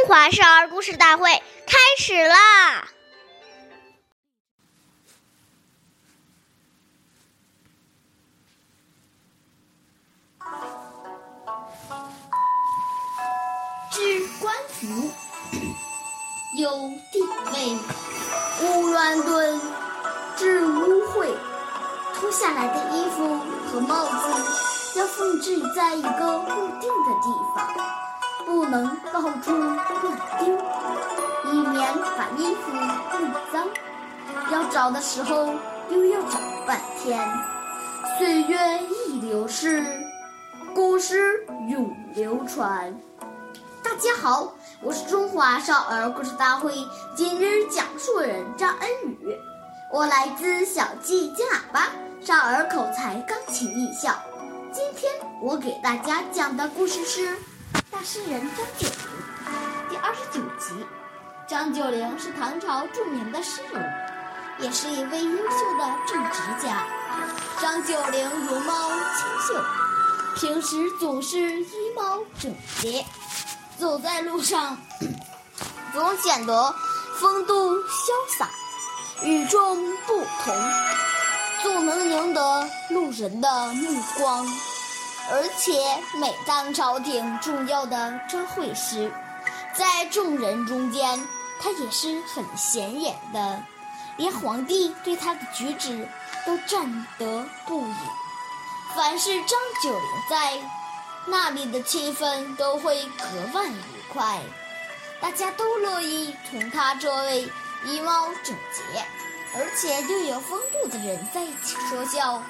中华少儿故事大会开始啦！知官服，有定位，无乱顿，知污秽。脱下来的衣服和帽子要放置在一个固定的地方，不能到处乱丢，以免把衣服弄脏。要找的时候又要找半天。岁月易流逝，故事永流传。大家好，我是中华少儿故事大会今日讲述人张恩宇，我来自小季金喇叭少儿口才钢琴艺校。今天我给大家讲的故事是《大诗人张九龄》第二十九集。张九龄是唐朝著名的诗人，也是一位优秀的政治家。张九龄容貌清秀，平时总是衣帽整洁。走在路上，总显得风度潇洒、与众不同，总能赢得路人的目光。而且每当朝廷重要的朝会时，在众人中间，他也是很显眼的，连皇帝对他的举止都赞得不已。凡是张九龄在。那里的气氛都会格外愉快，大家都乐意同他这位衣帽整洁，而且又有风度的人在一起说笑、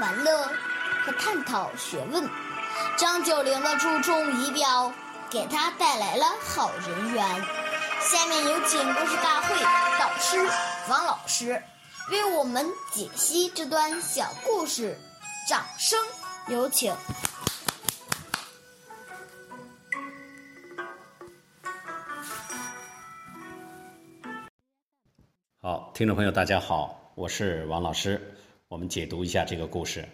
玩乐和探讨学问。张九龄的注重仪表，给他带来了好人缘。下面有请故事大会导师王老师为我们解析这段小故事，掌声有请。好，听众朋友，大家好，我是王老师。我们解读一下这个故事。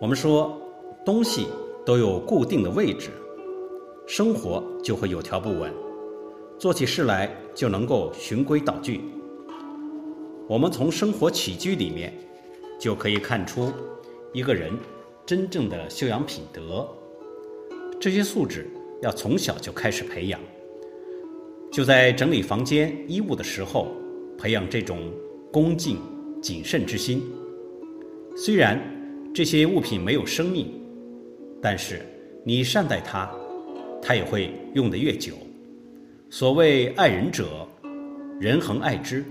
我们说，东西都有固定的位置，生活就会有条不紊，做起事来就能够循规蹈矩。我们从生活起居里面就可以看出一个人真正的修养品德。这些素质要从小就开始培养。就在整理房间衣物的时候，培养这种恭敬谨慎之心。虽然这些物品没有生命，但是你善待它，它也会用得越久。所谓爱人者，人恒爱之；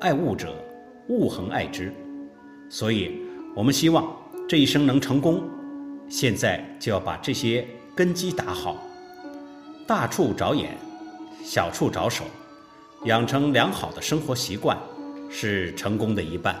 爱物者，物恒爱之。所以，我们希望这一生能成功，现在就要把这些根基打好，大处着眼。小处着手，养成良好的生活习惯，是成功的一半。